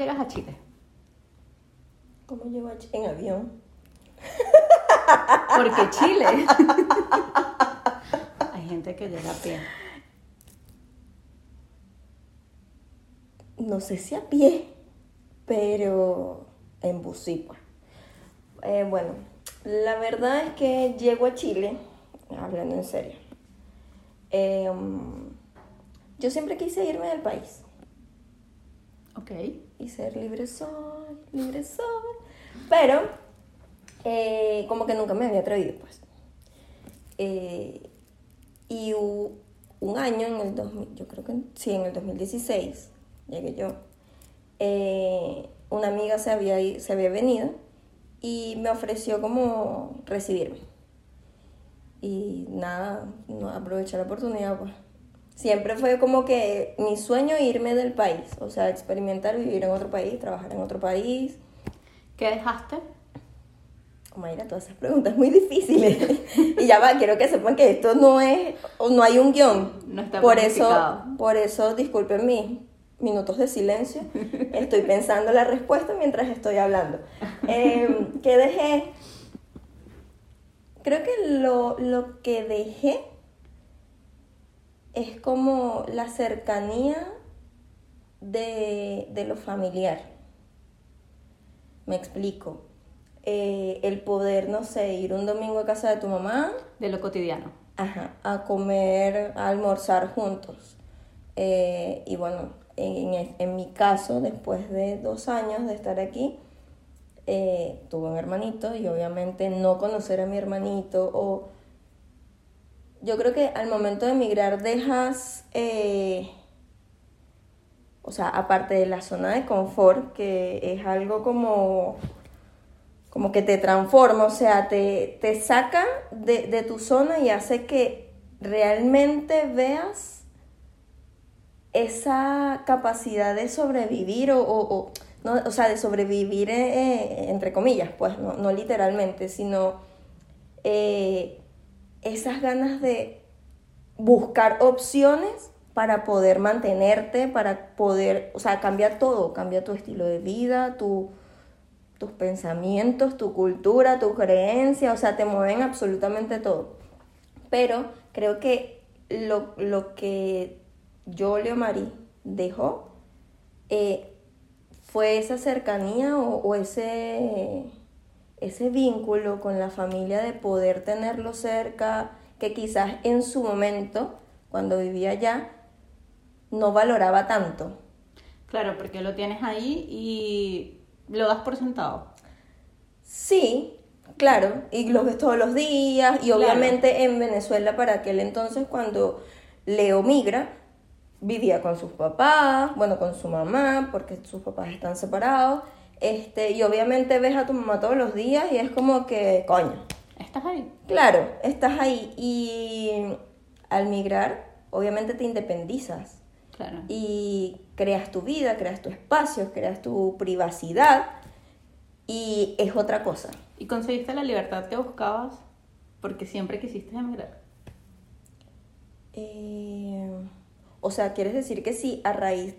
llegas a Chile? ¿Cómo llego a Chile? En avión. Porque Chile. Hay gente que llega a pie. No sé si a pie, pero en bus sí, pues. Eh, bueno, la verdad es que llego a Chile, hablando en serio. em, yo siempre quise irme del país Ok. Y ser libre soy, libre soy. Pero, eh, como que nunca me había atrevido, pues. Eh, y un año en el 2000, yo creo que sí, en el 2016, llegué yo. eh, una amiga se había, se había venido y me ofreció como recibirme. Y nada, no aproveché la oportunidad, pues. Siempre fue como que mi sueño irme del país, o sea, experimentar vivir en otro país, trabajar en otro país. ¿Qué dejaste? Mayra, todas esas preguntas muy difíciles. y ya va, quiero que sepan que esto no es, o no hay un guion. No está por eso, por eso, disculpen mis minutos de silencio. Estoy pensando la respuesta mientras estoy hablando. Eh, ¿Qué dejé? Creo que lo, lo que dejé es como la cercanía de, de lo familiar. Me explico. Eh, el poder, no sé, ir un domingo a casa de tu mamá, De lo cotidiano. ajá, a comer, a almorzar juntos. Eh, y bueno, en, en- en mi caso, después de dos años de estar aquí, eh, tuve un hermanito y obviamente no conocer a mi hermanito o... Yo creo que al momento de emigrar dejas, eh, o sea, aparte de la zona de confort, que es algo como como que te transforma, o sea, te, te saca de, de tu zona y hace que realmente veas esa capacidad de sobrevivir o, o, no, o sea, de sobrevivir eh, eh, entre comillas, pues, no, no literalmente, sino eh, esas ganas de buscar opciones para poder mantenerte, para poder, o sea, cambia todo, cambia tu estilo de vida, tu, tus pensamientos, tu cultura, tu creencia, o sea, te mueven absolutamente todo. Pero creo que lo, lo que yo, Leomari, dejó eh, fue esa cercanía o ese, ese vínculo con la familia de poder tenerlo cerca, que quizás en su momento, cuando vivía allá, no valoraba tanto. Claro, porque lo tienes ahí y lo das por sentado. Sí, claro, y los ves todos los días, y Claro. obviamente en Venezuela para aquel entonces cuando Leo migra, vivía con sus papás, bueno, con su mamá, porque sus papás están separados, este, y obviamente ves a tu mamá todos los días y es como que, coño, Estás ahí. claro, estás ahí y al migrar, obviamente te independizas Claro. y creas tu vida, creas tu espacio, creas tu privacidad y es otra cosa. ¿Y conseguiste la libertad que buscabas? Porque siempre quisiste emigrar. Eh, o sea, ¿quieres decir que si a raíz,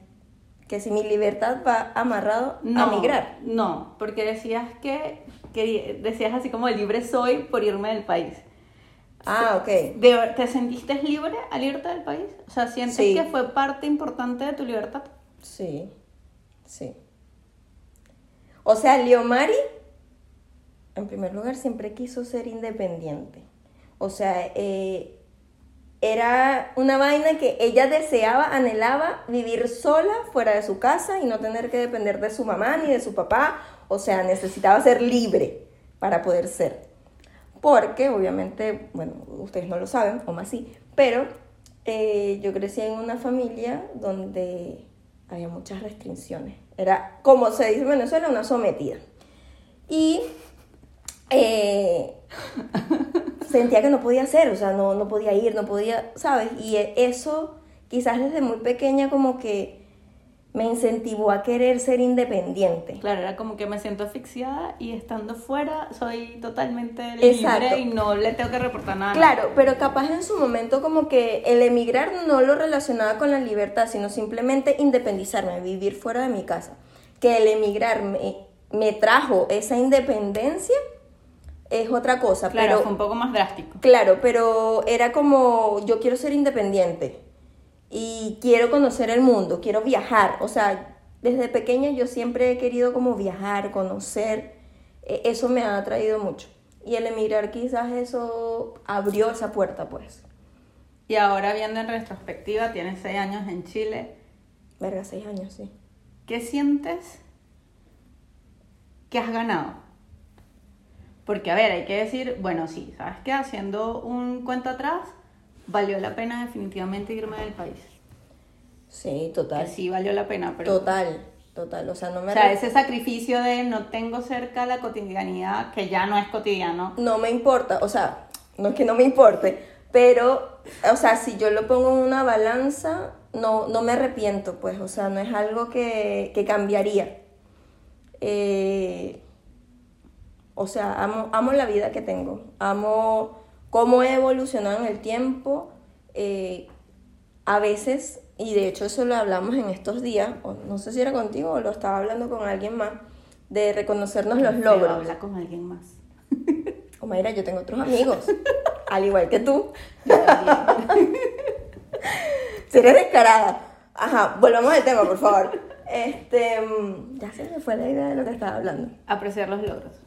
que si mi libertad va amarrado a migrar? No, porque decías que, decías así como libre soy por irme del país. Ah, ok. ¿De- ¿Te sentiste libre al irte del país? O sea, ¿sientes Sí. que fue parte importante de tu libertad? Sí, sí. O sea, Leomari, en primer lugar, siempre quiso ser independiente. O sea, eh, era una vaina que ella deseaba, anhelaba vivir sola fuera de su casa y no tener que depender de su mamá ni de su papá. O sea, necesitaba ser libre para poder ser. Porque, obviamente, bueno, ustedes no lo saben, o más sí, pero eh, yo crecí en una familia donde había muchas restricciones. Era, como se dice en Venezuela, una sometida. Y eh, sentía que no podía hacer, o sea, no, no podía ir, no podía, ¿sabes? Y eh, eso quizás desde muy pequeña como que me incentivó a querer ser independiente. Claro, era como que me siento asfixiada y estando fuera soy totalmente Exacto. libre y no le tengo que reportar nada. Claro, pero capaz en su momento como que el emigrar no lo relacionaba con la libertad, sino simplemente independizarme, vivir fuera de mi casa. que el emigrar me, me trajo esa independencia es otra cosa. Claro, pero, fue un poco más drástico. Claro, pero era como yo quiero ser independiente y quiero conocer el mundo, quiero viajar. O sea, desde pequeña yo siempre he querido como viajar, conocer. E- Eso me ha atraído mucho. Y el emigrar quizás eso abrió esa puerta, pues. Y ahora viendo en retrospectiva, tienes seis años en Chile. Verga, seis años, sí. ¿Qué sientes que has ganado? Porque, a ver, hay que decir, bueno, sí, ¿sabes qué? Haciendo un cuento atrás, valió la pena definitivamente irme del país. Sí, Que total. sí valió la pena, pero... Total, total. O sea, no me, O sea, ese sacrificio de no tengo cerca la cotidianidad, que ya no es cotidiano. no me importa. O sea, no es que no me importe, pero, o sea, si yo lo pongo en una balanza, no, no me arrepiento, pues. O sea, no es algo que, que cambiaría. Eh, o sea, amo, amo la vida que tengo. Amo cómo he evolucionado en el tiempo. eh, a veces, y de hecho eso lo hablamos en estos días, o no sé si era contigo o lo estaba hablando con alguien más, de reconocernos los logros. Habla con alguien más. O Mayra, yo tengo otros amigos, al igual que tú. Si eres descarada. Ajá, volvamos al tema, por favor. Este, mm, ya se me fue la idea de lo que estaba hablando. Apreciar los logros.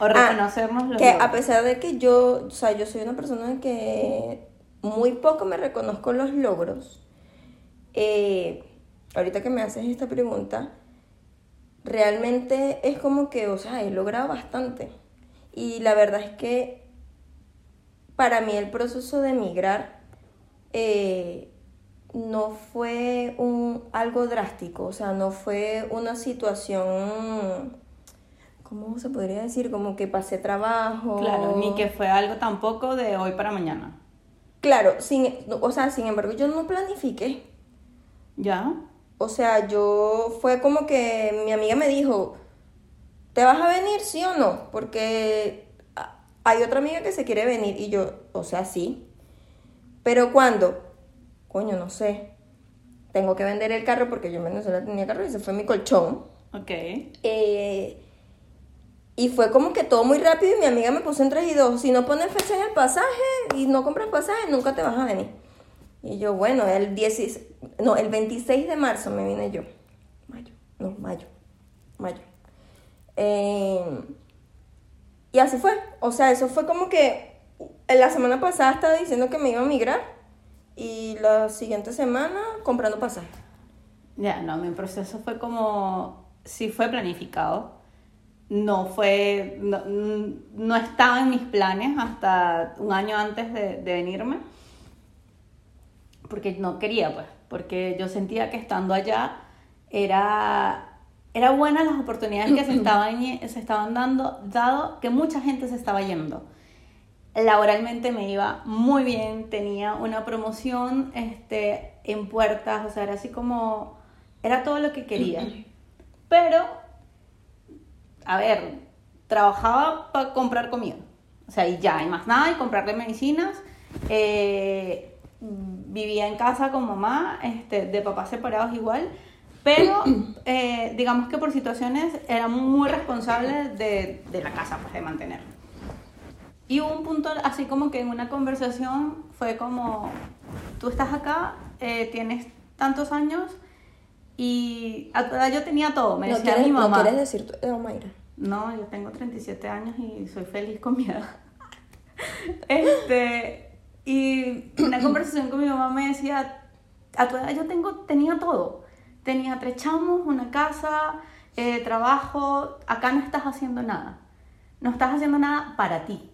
O Ah, reconocernos los que logros. a pesar de que yo, o sea, yo soy una persona que muy poco me reconozco los logros, eh, ahorita que me haces esta pregunta, realmente es como que, o sea, he logrado bastante. Y la verdad es que para mí el proceso de emigrar eh, no fue un, algo drástico, o sea, no fue una situación, ¿cómo se podría decir? Como que pasé trabajo. Claro, ni que fue algo tampoco de hoy para mañana. Claro, sin, o sea, sin embargo, yo no planifiqué. ¿Ya? O sea, yo fue como que mi amiga me dijo, ¿te vas a venir, sí o no? Porque hay otra amiga que se quiere venir y yo, o sea, sí. Pero ¿cuándo? Coño, no sé. Tengo que vender el carro porque yo en Venezuela tenía carro y ese fue mi colchón. Ok. Eh, y fue como que todo muy rápido y mi amiga me puso en 3 y 2. Si no pones fecha en el pasaje y no compras pasaje, nunca te vas a venir. Y yo, bueno, el 16, no, el 26 de marzo me vine yo. Mayo, no, mayo, mayo. Eh, y así fue. O sea, eso fue como que la semana pasada estaba diciendo que me iba a migrar y la siguiente semana comprando pasaje. Ya, no, mi proceso fue como, sí fue planificado, no fue, no, no estaba en mis planes hasta un año antes de, de venirme, porque no quería, pues, porque yo sentía que estando allá era, era buenas las oportunidades que se estaban, se estaban dando, dado que mucha gente se estaba yendo. Laboralmente me iba muy bien, tenía una promoción este, en puertas, o sea, era así como, era todo lo que quería. Pero, a ver, trabajaba para comprar comida, o sea, y ya, y más nada, y comprarle medicinas. eh, vivía en casa con mamá, este, de papás separados igual, pero eh, digamos que por situaciones era muy responsable de, de la casa, pues de mantener. Y hubo un punto así como que en una conversación fue como, tú estás acá, eh, tienes tantos años y a tu edad yo tenía todo, me no, decía quieres, mi no mamá. quieres decir tu edad, Mayra. No, yo tengo 37 años y soy feliz con mi edad. Este, y una conversación con mi mamá me decía, a tu edad yo tengo, tenía todo. Tenía tres chamos, una casa, eh, trabajo, acá no estás haciendo nada. No estás haciendo nada para ti,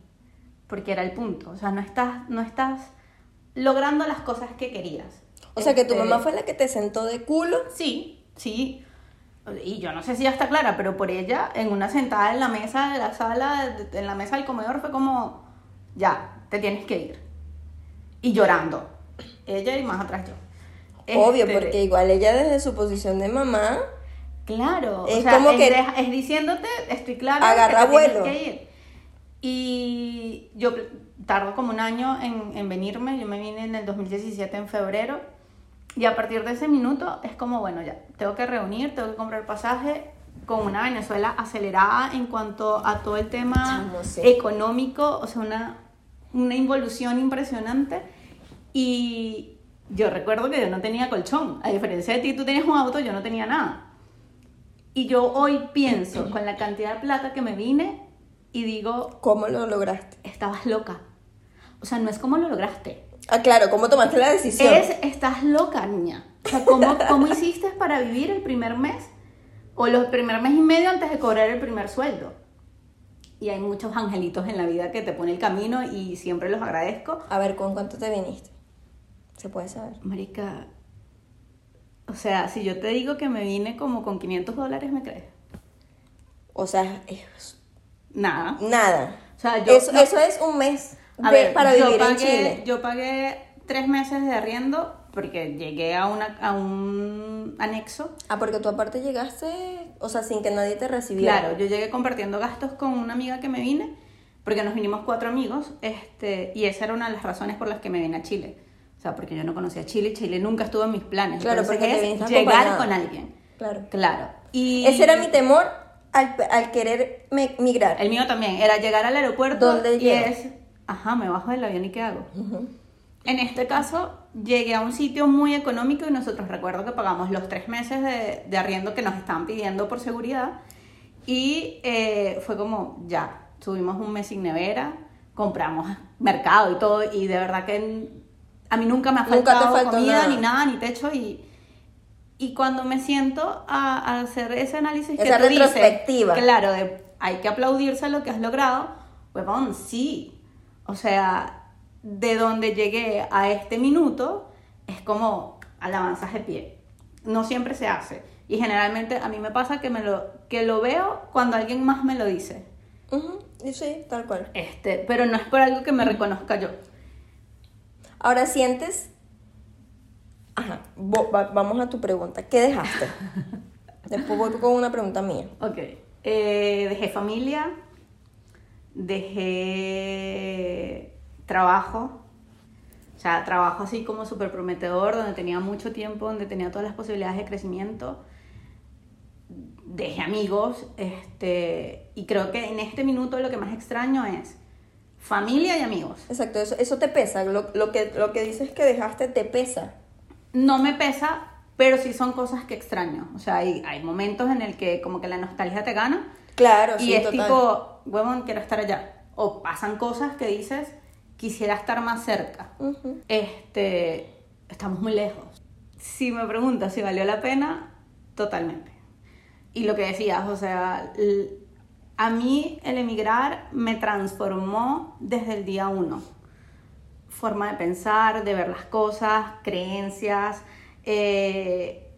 porque era el punto. O sea, no estás, no estás logrando las cosas que querías. O sea, que tu Este, mamá fue la que te sentó de culo. Sí, sí. Y yo no sé si ya está clara, pero por ella, en una sentada en la mesa de la sala, en la mesa del comedor, fue como, ya, te tienes que ir. Y llorando. Ella y más atrás yo. Obvio, Este, porque igual ella desde su posición de mamá, Claro, Es o sea, como es, que- es diciéndote, estoy clara, Agarra que te tienes vuelo. que ir. Y yo tardo como un año en, en venirme, yo me vine en el 2017 en febrero Y a partir de ese minuto es como, bueno, ya, tengo que reunir, tengo que comprar pasaje con una Venezuela acelerada en cuanto a todo el tema sí. económico, o sea, una, una involución impresionante. Y yo recuerdo que yo no tenía colchón, a diferencia de ti, tú tenías un auto, yo no tenía nada. Y yo hoy pienso con la cantidad de plata que me vine y digo, ¿Cómo lo lograste? estabas loca. O sea, no es como lo lograste. Ah, claro, ¿cómo tomaste la decisión? Es, estás loca, niña. O sea, ¿cómo, ¿cómo hiciste para vivir el primer mes? O los primer mes y medio antes de cobrar el primer sueldo. Y hay muchos angelitos en la vida que te pone el camino y siempre los agradezco. A ver, ¿con cuánto te viniste? ¿Se puede saber? Marica, o sea, si yo te digo que me vine como con 500 dólares, ¿me crees? O sea, es Nada. nada. O sea, yo... eso, no- eso es un mes A de- ver, para yo vivir pagué, en Chile. Yo pagué tres meses de arriendo porque llegué a, una, a un anexo. Ah, porque tú aparte llegaste, o sea, sin que nadie te recibiera. Claro, yo llegué compartiendo gastos con una amiga que me vine, porque nos vinimos cuatro amigos, este, y esa era una de las razones por las que me vine a Chile. O sea, porque yo no conocía Chile, Chile nunca estuvo en mis planes. Claro, Entonces porque te es llegar con alguien. Claro. Claro. Y Ese era mi temor al, al querer migrar. El mío también, era llegar al aeropuerto ¿Dónde y llego? es, ajá, me bajo del avión y ¿qué hago? Ujú. En este caso, llegué a un sitio muy económico y nosotros recuerdo que pagamos los tres meses de, de arriendo que nos estaban pidiendo por seguridad. Y eh, fue como, ya, tuvimos un mes sin nevera, compramos mercado y todo. Y de verdad que a mí nunca me ha faltado comida, nada. ni nada, ni techo. Y, y cuando me siento a, a hacer ese análisis, que Esa tú dices, retrospectiva. claro, de, hay que aplaudirse lo que has logrado, huevón, sí. O sea, de donde llegué a este minuto es como alabanzas de pie. No siempre se hace. Y generalmente a mí me pasa que, me lo, que lo veo cuando alguien más me lo dice. Ujú, y Sí, tal cual. Este, pero no es por algo que me reconozca yo. Ahora sientes. Ajá, va- vamos a tu pregunta. ¿Qué dejaste? Después voy con una pregunta mía. Ok. Eh, dejé familia, dejé trabajo, o sea, trabajo así como súper prometedor, donde tenía mucho tiempo, donde tenía todas las posibilidades de crecimiento. Dejé amigos, este, y creo que en este minuto lo que más extraño es familia y amigos. Exacto, eso, eso te pesa. Lo, lo que, lo que dices que dejaste te pesa. No me pesa, pero sí son cosas que extraño. O sea, hay, hay momentos en el que como que la nostalgia te gana Claro, y sí, es total. tipo, huevón, quiero estar allá. O pasan cosas que dices, quisiera estar más cerca. Este, estamos muy lejos. Si me preguntas si valió la pena, totalmente. Y lo que decías, o sea, a mí el emigrar me transformó desde el día uno. Forma de pensar, de ver las cosas, creencias, eh,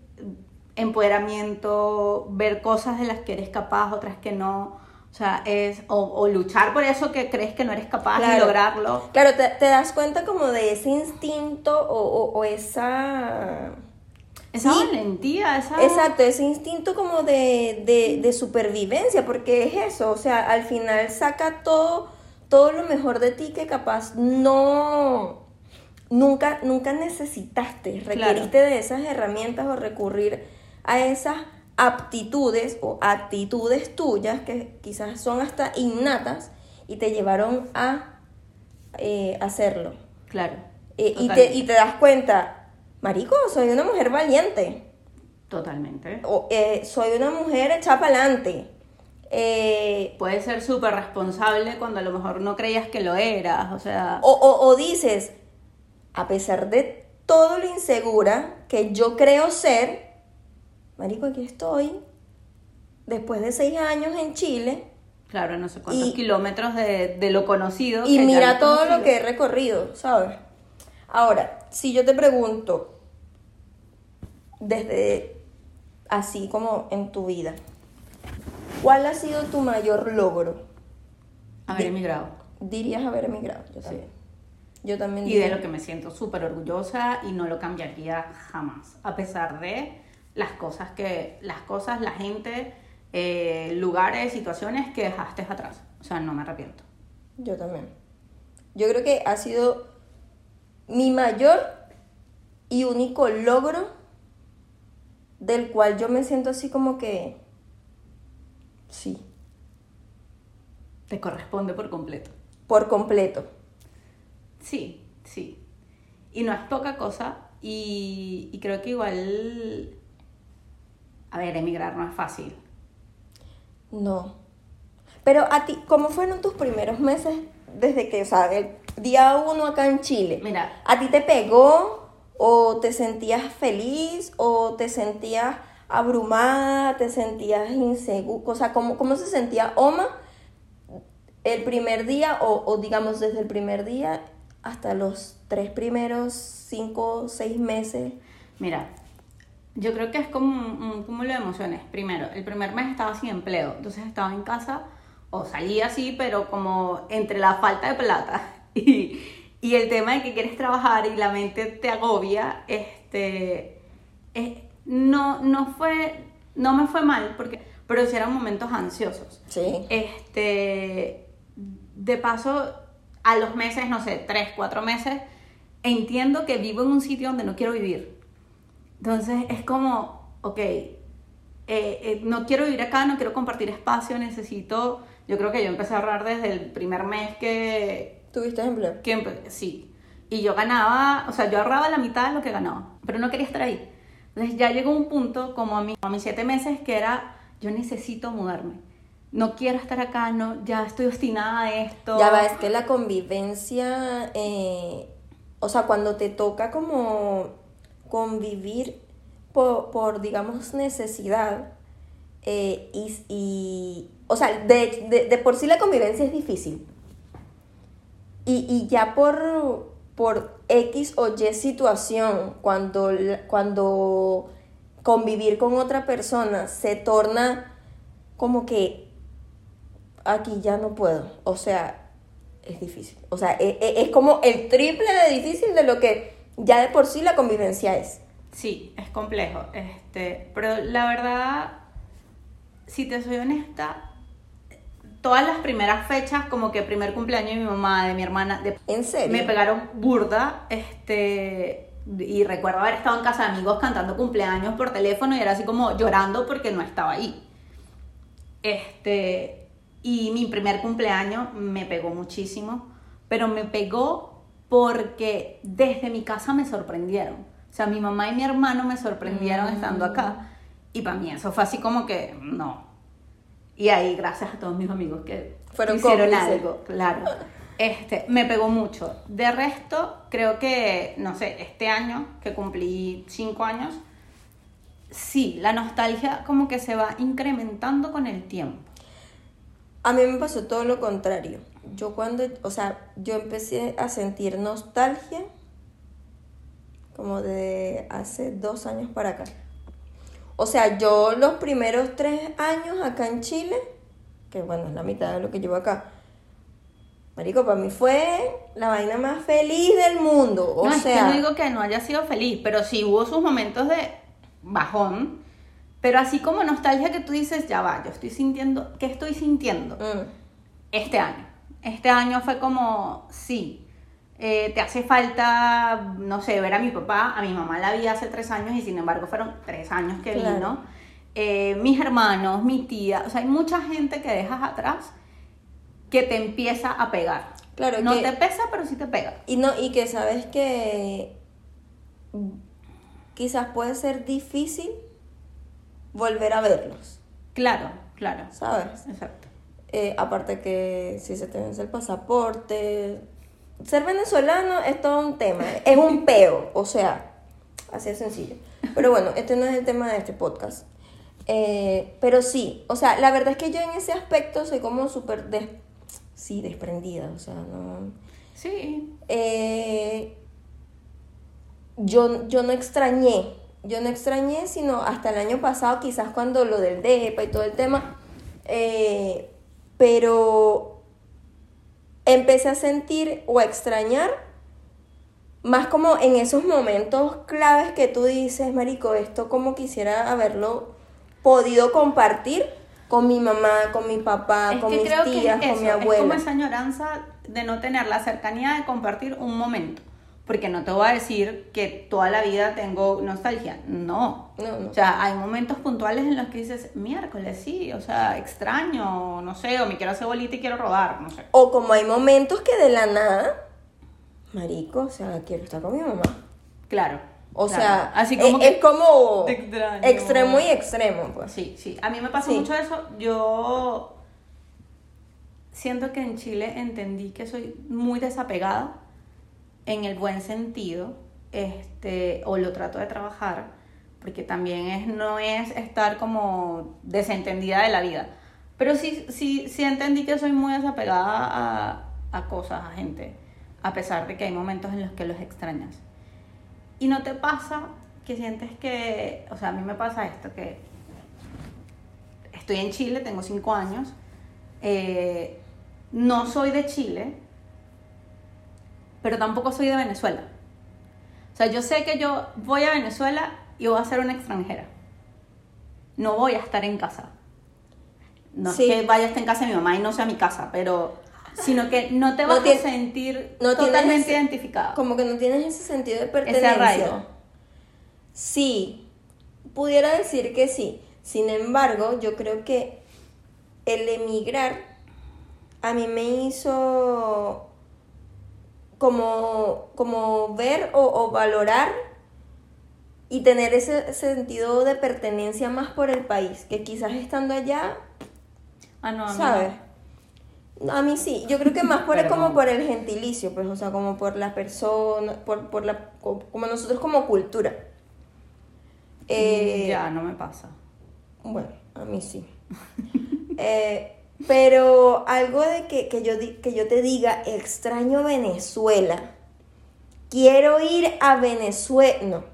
empoderamiento, ver cosas de las que eres capaz, otras que no. O sea, es, o, o luchar por eso que crees que no eres capaz de Claro. lograrlo. Claro, te, te das cuenta como de ese instinto o, o- o esa... Esa Sí. valentía, esa... Exacto, ese instinto como de, de, de supervivencia, porque es eso, o sea, al final saca todo, todo lo mejor de ti que capaz no, nunca, nunca necesitaste, Claro. requeriste de esas herramientas o recurrir a esas aptitudes o actitudes tuyas que quizás son hasta innatas y te llevaron a eh, hacerlo. Claro. Eh, y, te, y te das cuenta, marico, soy una mujer valiente. Totalmente. O, eh, soy una mujer adelante. Eh, Puedes ser súper responsable cuando a lo mejor no creías que lo eras. O sea, o, o- o dices, a pesar de todo lo insegura que yo creo ser, Marico, aquí estoy, después de seis años en Chile, claro, no sé cuántos y- kilómetros de, de lo conocido. y que mira todo lo que he recorrido, ¿sabes? Ahora, si yo te pregunto, desde así como en tu vida, ¿cuál ha sido tu mayor logro? Haber emigrado. Dirías haber emigrado. Yo Sí. también. Yo también Y de diría- lo que me siento súper orgullosa y no lo cambiaría jamás. A pesar de las cosas que, las cosas, la gente, eh, lugares, situaciones que dejaste atrás. O sea, no me arrepiento. Yo también. Yo creo que ha sido mi mayor y único logro del cual yo me siento así como que sí, Te corresponde por completo. por completo. Sí, sí. Y no es poca cosa. Y, y creo que igual. A ver, emigrar no es fácil. No. Pero a ti, ¿cómo fueron tus primeros meses desde que, o sea, el día uno acá en Chile? Mira. ¿A ti te pegó o te sentías feliz o te sentías abrumada, te sentías insegura? O sea, ¿cómo, cómo se sentía Oma el primer día o, o digamos desde el primer día hasta los tres primeros cinco, seis meses? Mira, yo creo que es como un, un cúmulo de emociones. Primero, el primer mes estaba sin empleo, entonces estaba en casa o salía así, pero como entre la falta de plata y, y el tema de que quieres trabajar y la mente te agobia, este, eh, no, no fue, no me fue mal, porque, pero sí eran momentos ansiosos. Sí. Este, de paso, a los meses, no sé, tres, cuatro meses, entiendo que vivo en un sitio donde no quiero vivir. Entonces es como, ok, eh, eh, no quiero vivir acá, no quiero compartir espacio, necesito, yo creo que yo empecé a ahorrar desde el primer mes que, ¿Tuviste empleo? que empe- sí. Y yo ganaba, o sea, yo ahorraba la mitad de lo que ganaba, pero no quería estar ahí. Entonces ya llegó un punto, como a, mi, a mis siete meses, que era, yo necesito mudarme. No quiero estar acá, no, ya estoy obstinada a esto. Ya va, es que la convivencia, eh, o sea, cuando te toca como convivir por, por, digamos, necesidad, eh, y, y- o sea, de, de- de por sí la convivencia es difícil. Y, y ya por, por X o Y situación, cuando, cuando convivir con otra persona se torna como que aquí ya no puedo. O sea, es difícil. O sea, e- e- es, como el triple de difícil de lo que ya de por sí la convivencia es. Sí, es complejo. Este, pero la verdad, si te soy honesta, todas las primeras fechas, como que primer cumpleaños de mi mamá, de mi hermana, de ¿En serio? me pegaron burda, este, y recuerdo haber estado en casa de amigos cantando cumpleaños por teléfono y era así como llorando porque no estaba ahí. Este, y mi primer cumpleaños me pegó muchísimo, pero me pegó porque desde mi casa me sorprendieron. O sea, mi mamá y mi hermano me sorprendieron estando acá. Y para mí eso fue así como que, no. Y ahí, gracias a todos mis amigos que Fueron hicieron cómplices. algo, claro. Este, me pegó mucho. De resto, creo que, no sé, este año, que cumplí cinco años, sí, la nostalgia como que se va incrementando con el tiempo. A mí me pasó todo lo contrario. Yo cuando, o sea, yo empecé a sentir nostalgia como de hace dos años para acá. O sea, yo los primeros tres años acá en Chile, que bueno, es la mitad de lo que llevo acá, Marico, para mí fue la vaina más feliz del mundo. O no, es sea, que no digo que no haya sido feliz, pero sí hubo sus momentos de bajón. Pero así como nostalgia que tú dices, ya va, yo estoy sintiendo, ¿qué estoy sintiendo? mm, Este año. Este año fue como, sí, eh, te hace falta, no sé, ver a mi papá. A mi mamá la vi hace tres años y sin embargo fueron tres años que Claro. vino. Eh, mis hermanos, mi tía, o sea, hay mucha gente que dejas atrás que te empieza a pegar. Claro no que- te pesa, pero sí te pega. Y no, y que sabes que quizás puede ser difícil volver a verlos, Claro, claro. ¿sabes? Exacto. Eh, aparte que si se te vence el pasaporte, ser venezolano es todo un tema, es un peo, o sea, así de sencillo. Pero bueno, este no es el tema de este podcast. Eh, pero sí, o sea, la verdad es que yo en ese aspecto soy como súper, des- sí, desprendida, o sea, no... Sí, Eh, yo, yo no extrañé, yo no extrañé, sino hasta el año pasado, quizás cuando lo del DEPA y todo el tema, eh, pero empecé a sentir o a extrañar más como en esos momentos claves que tú dices, Marico, esto como quisiera haberlo podido compartir con mi mamá, con mi papá, es con mis creo que tías, es con mi eso, es abuela. como esa añoranza de no tener la cercanía de compartir un momento. Porque no te voy a decir que toda la vida tengo nostalgia, no. No, no. O sea, hay momentos puntuales en los que dices, miércoles, sí, o sea, extraño, no sé, o me quiero hacer bolita y quiero rodar, no sé. O como hay momentos que de la nada, marico, o sea, quiero estar con mi mamá. Claro. O claro. sea, así como es, que- es como extremo y extremo, pues. Sí, sí. A mí me pasa Sí. mucho eso. Yo siento que en Chile entendí que soy muy desapegada en el buen sentido, este, o lo trato de trabajar, porque también es, no es estar como desentendida de la vida. Pero sí, sí, sí entendí que soy muy desapegada a, a cosas, a gente, a pesar de que hay momentos en los que los extrañas. Y no te pasa que sientes que, o sea, a mí me pasa esto, que estoy en Chile, tengo cinco años, eh, no soy de Chile, pero tampoco soy de Venezuela. O sea, yo sé que yo voy a Venezuela y voy a ser una extranjera. No voy a estar en casa. No Sí. es que vaya a estar en casa de mi mamá y no sea mi casa, pero sino que no te No vas a sentir no totalmente ese- identificada. Como que no tienes ese sentido de Ese pertenencia. arraigo. Sí, pudiera decir que sí. Sin embargo, yo creo que el emigrar a mí me hizo como, como ver o, o valorar y tener ese sentido de pertenencia más por el país, que quizás estando allá, Ah, no, a ¿sabes? no. A mí sí, yo creo que más por Pero como por el gentilicio, pues, o sea, como por la persona, por, por la, co- como nosotros como cultura. Eh, ya, no me pasa. Bueno, a mí sí. Eh, pero algo de que, que yo, que yo te diga, extraño Venezuela, quiero ir a Venezuela, no.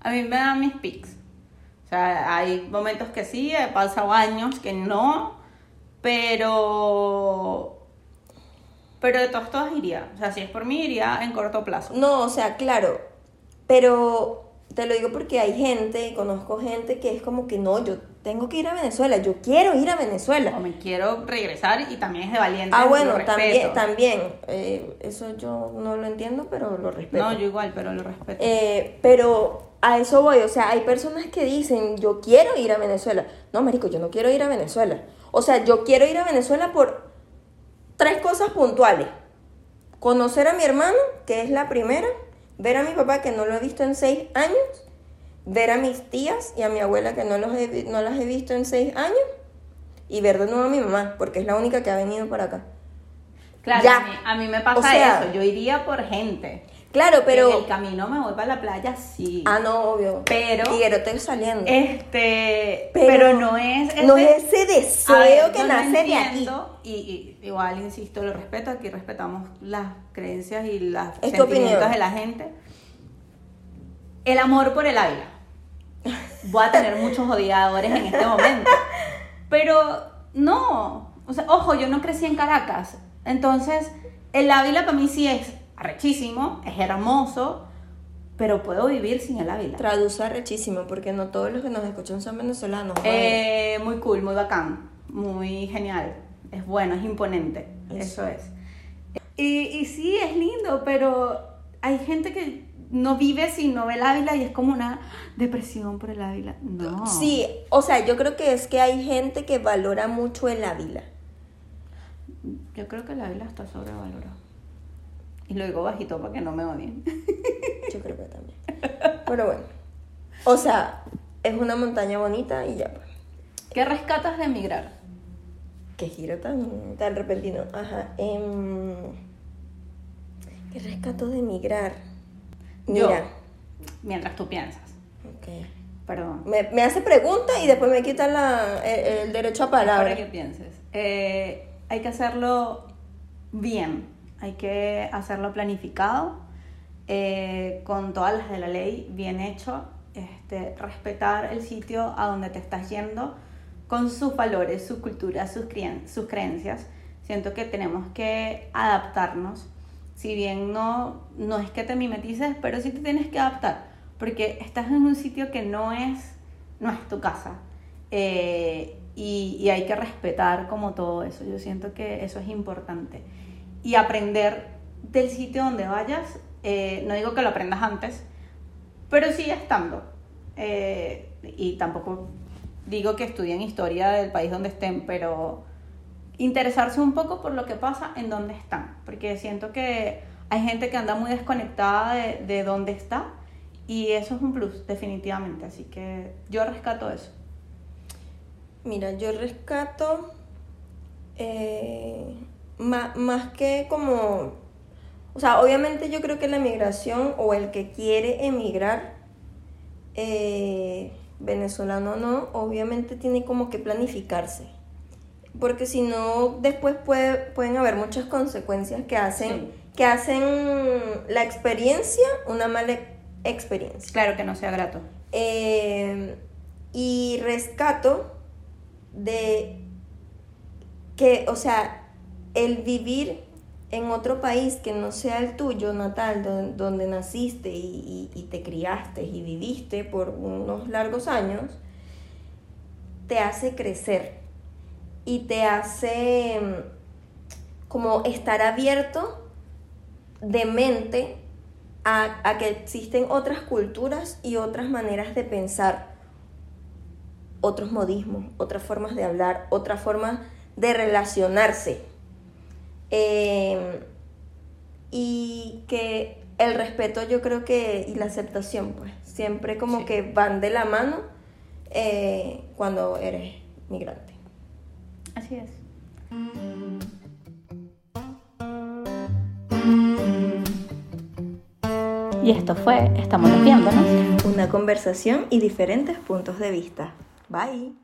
A mí me dan mis pics. O sea, hay momentos que sí, he pasado años que no, pero... Pero de todos todos iría. O sea, si es por mí, iría en corto plazo. No, o sea, claro, pero te lo digo porque hay gente, conozco gente que es como que no, yo tengo que ir a Venezuela, yo quiero ir a Venezuela. O me quiero regresar y también es de valiente. Ah, bueno, también, también, eh, eso yo no lo entiendo, pero lo respeto. No, yo igual, pero lo respeto. Eh, pero a eso voy, o sea, hay personas que dicen, yo quiero ir a Venezuela. No, marico, yo no quiero ir a Venezuela. O sea, yo quiero ir a Venezuela por tres cosas puntuales. Conocer a mi hermano, que es la primera. Ver a mi papá, que no lo he visto en seis años. Ver a mis tías y a mi abuela, que no, los he no las he visto en seis años. Y ver de nuevo a mi mamá, porque es la única que ha venido para acá. claro, ya. A, mí, a mí me pasa O sea- eso. Yo iría por gente. Claro, pero... En el camino me voy para la playa, sí. Ah, no, obvio. Pero- Tiguerote saliendo. Este, Pero pero, no es ese, no es ese deseo ver, que nace de aquí. Y, y igual, insisto, lo respeto, aquí respetamos las creencias y tu sentimientos opinión. de la gente. El amor por el Ávila. Voy a tener muchos odiadores en este momento. Pero no, o sea, ojo, yo no crecí en Caracas. Entonces, el Ávila para mí sí es arrechísimo, es hermoso, pero puedo vivir sin el Ávila. Traduce arrechísimo, porque no todos los que nos escuchan son venezolanos. Eh, muy cool, muy bacán, muy genial. Es bueno, es imponente. Eso. Eso es. Y, y sí, es lindo, pero hay gente que no vive sin no ve el Ávila y es como una depresión por el Ávila. No. Sí, o sea, yo creo que es que hay gente que valora mucho el Ávila. Yo creo que el Ávila está sobrevalorado. Y lo digo bajito para que no me odien. Yo creo que también. Pero bueno. O sea, es una montaña bonita y ya. pues. ¿Qué rescatas de emigrar? Qué giro tan, tan repentino. Ajá. em, ¿Qué rescato de emigrar? Yo. Mira. Mientras tú piensas. ok. Perdón. Me, me hace pregunta y después me quita la, el, el derecho a palabra. Para que pienses. Eh, hay que hacerlo bien, hay que hacerlo planificado, eh, con todas las de la ley, bien hecho, este, respetar el sitio a donde te estás yendo, con sus valores, su cultura, sus, creen- sus creencias. Siento que tenemos que adaptarnos. Si bien no, no es que te mimetices, pero sí te tienes que adaptar, porque estás en un sitio que no es, no es tu casa. Eh, y, y hay que respetar como todo eso. Yo siento que eso es importante. Y aprender del sitio donde vayas Eh, no digo que lo aprendas antes, pero sí estando. Eh, y tampoco digo que estudien historia del país donde estén, pero interesarse un poco por lo que pasa en donde están, porque siento que hay gente que anda muy desconectada de, de dónde está y eso es un plus, definitivamente, así que yo rescato eso. Mira, yo rescato eh, más, más que como, o sea, obviamente yo creo que la migración o el que quiere emigrar, eh, venezolano no, obviamente tiene como que planificarse. Porque si no, después puede, pueden haber muchas consecuencias que hacen, que hacen la experiencia una mala experiencia. Claro que no sea grato. Eh, y rescato de que, o sea, el vivir en otro país que no sea el tuyo natal, donde, naciste y, te criaste y viviste por unos largos años, te hace crecer y te hace mm, como estar abierto de mente a, a que existen otras culturas y otras maneras de pensar otros modismos, otras formas de hablar, otras formas de relacionarse. Em, y que el respeto yo creo que y la aceptación pues siempre como que van de la mano eh, cuando eres migrante. Así es. Y esto fue Estamos viéndonos. Una conversación y diferentes puntos de vista. Bye.